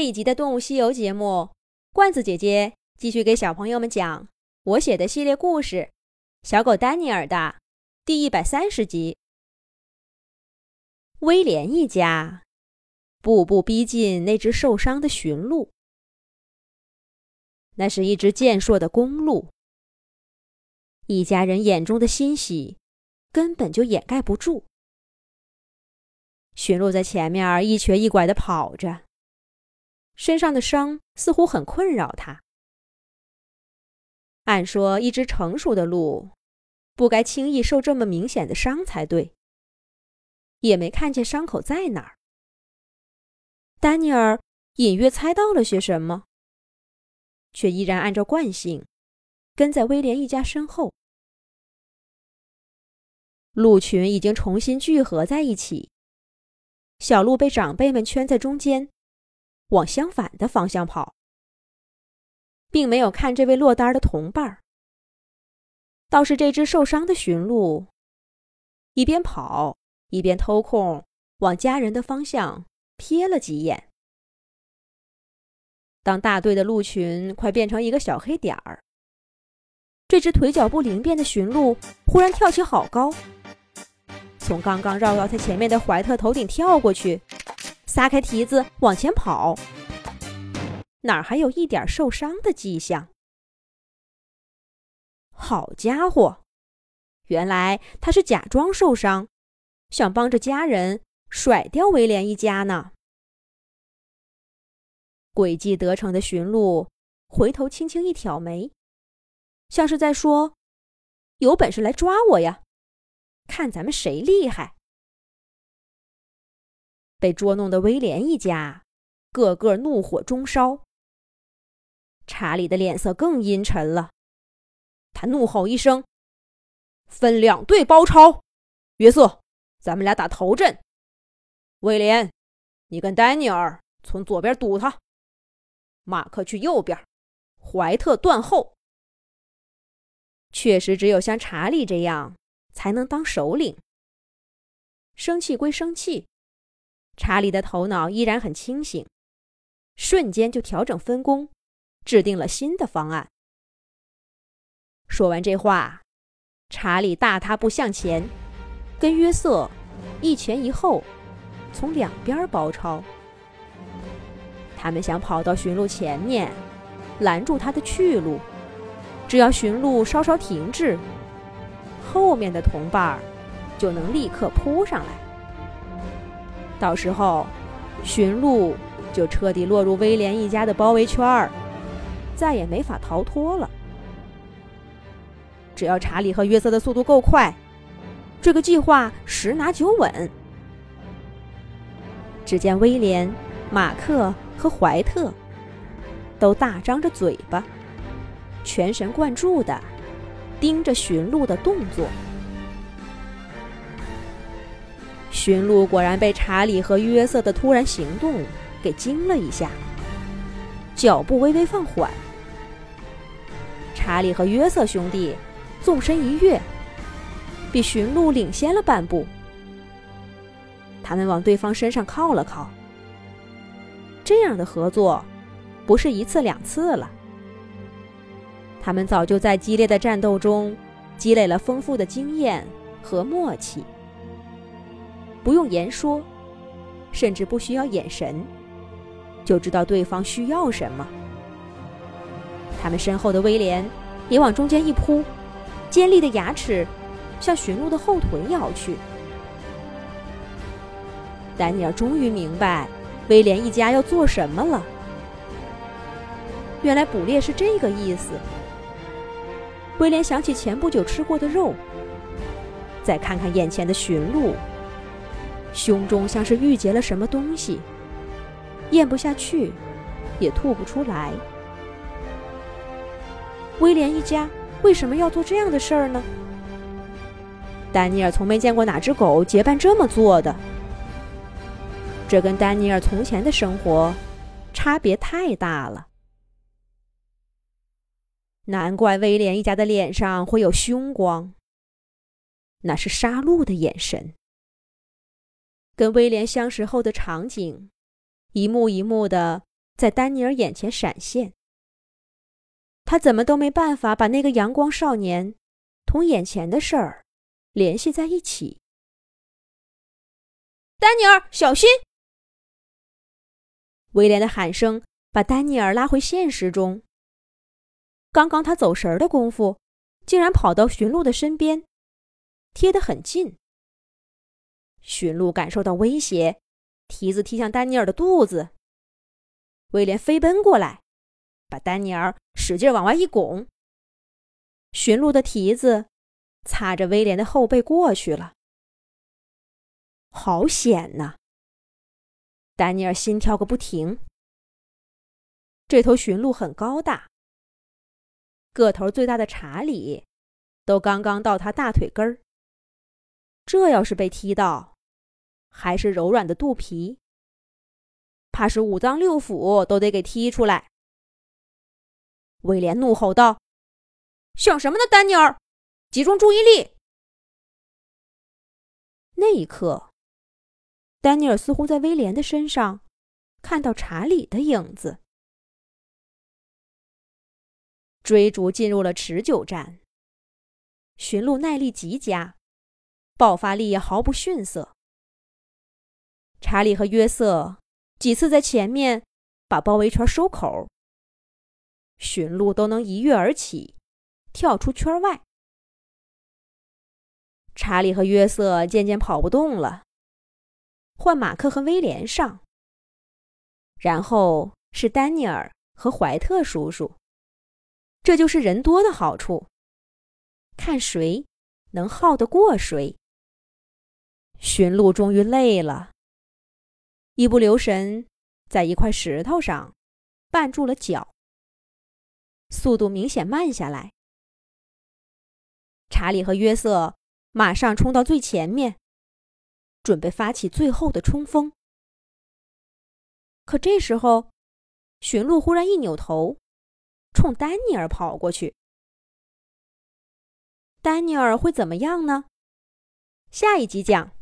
这一集的《动物西游》节目，罐子姐姐继续给小朋友们讲我写的系列故事《小狗丹尼尔》的第一百三十集。威廉一家步步逼近那只受伤的驯鹿，那是一只健硕的公鹿。一家人眼中的欣喜根本就掩盖不住。驯鹿在前面一瘸一拐的跑着。身上的伤似乎很困扰他。按说，一只成熟的鹿不该轻易受这么明显的伤才对。也没看见伤口在哪儿。丹尼尔隐约猜到了些什么，却依然按照惯性跟在威廉一家身后。鹿群已经重新聚合在一起，小鹿被长辈们圈在中间。往相反的方向跑，并没有看这位落单的同伴。倒是这只受伤的驯鹿，一边跑一边偷空往家人的方向瞥了几眼。当大队的鹿群快变成一个小黑点儿，这只腿脚不灵便的驯鹿忽然跳起好高，从刚刚绕到他前面的怀特头顶跳过去。撒开蹄子往前跑，哪儿还有一点受伤的迹象？好家伙，原来他是假装受伤，想帮着家人甩掉威廉一家呢。诡计得逞的驯鹿回头轻轻一挑眉，像是在说：“有本事来抓我呀，看咱们谁厉害。”被捉弄的威廉一家，个个怒火中烧。查理的脸色更阴沉了，他怒吼一声：“分两队包抄，约瑟，咱们俩打头阵；威廉，你跟丹尼尔从左边堵他，马克去右边，怀特断后。确实，只有像查理这样才能当首领。生气归生气。”查理的头脑依然很清醒，瞬间就调整分工，制定了新的方案。说完这话，查理大踏步向前，跟约瑟一前一后，从两边包抄。他们想跑到驯鹿前面，拦住他的去路。只要驯鹿稍稍停滞，后面的同伴儿就能立刻扑上来。到时候，驯鹿就彻底落入威廉一家的包围圈儿，再也没法逃脱了。只要查理和约瑟的速度够快，这个计划十拿九稳。只见威廉、马克和怀特都大张着嘴巴，全神贯注地盯着驯鹿的动作。驯鹿果然被查理和约瑟的突然行动给惊了一下，脚步微微放缓。查理和约瑟兄弟纵身一跃，比驯鹿领先了半步。他们往对方身上靠了靠。这样的合作不是一次两次了。他们早就在激烈的战斗中积累了丰富的经验和默契。不用言说，甚至不需要眼神，就知道对方需要什么。他们身后的威廉也往中间一扑，尖利的牙齿向驯鹿的后腿咬去。丹尼尔终于明白威廉一家要做什么了。原来捕猎是这个意思。威廉想起前不久吃过的肉，再看看眼前的驯鹿。胸中像是郁结了什么东西，咽不下去，也吐不出来。威廉一家为什么要做这样的事儿呢？丹尼尔从没见过哪只狗结伴这么做的。这跟丹尼尔从前的生活差别太大了。难怪威廉一家的脸上会有凶光，那是杀戮的眼神。跟威廉相识后的场景，一幕一幕的在丹尼尔眼前闪现。他怎么都没办法把那个阳光少年同眼前的事儿联系在一起。丹尼尔，小心！威廉的喊声把丹尼尔拉回现实中。刚刚他走神的功夫，竟然跑到驯鹿的身边，贴得很近。驯鹿感受到威胁，蹄子踢向丹尼尔的肚子。威廉飞奔过来，把丹尼尔使劲往外一拱。驯鹿的蹄子擦着威廉的后背过去了，好险呐！丹尼尔心跳个不停。这头驯鹿很高大，个头最大的查理都刚刚到他大腿根儿。这要是被踢到，还是柔软的肚皮，怕是五脏六腑都得给踢出来。威廉怒吼道：“想什么呢，丹尼尔？集中注意力！”那一刻。丹尼尔似乎在威廉的身上看到查理的影子。追逐进入了持久战，驯鹿耐力极佳，爆发力也毫不逊色。查理和约瑟几次在前面把包围圈收口，驯鹿都能一跃而起，跳出圈外。查理和约瑟渐渐跑不动了。换马克和威廉上，然后是丹尼尔和怀特叔叔。这就是人多的好处，看谁能耗得过谁。驯鹿终于累了，一不留神在一块石头上绊住了脚，速度明显慢下来。查理和约瑟马上冲到最前面。准备发起最后的冲锋，可这时候，驯鹿忽然一扭头，冲丹尼尔跑过去。丹尼尔会怎么样呢？下一集讲。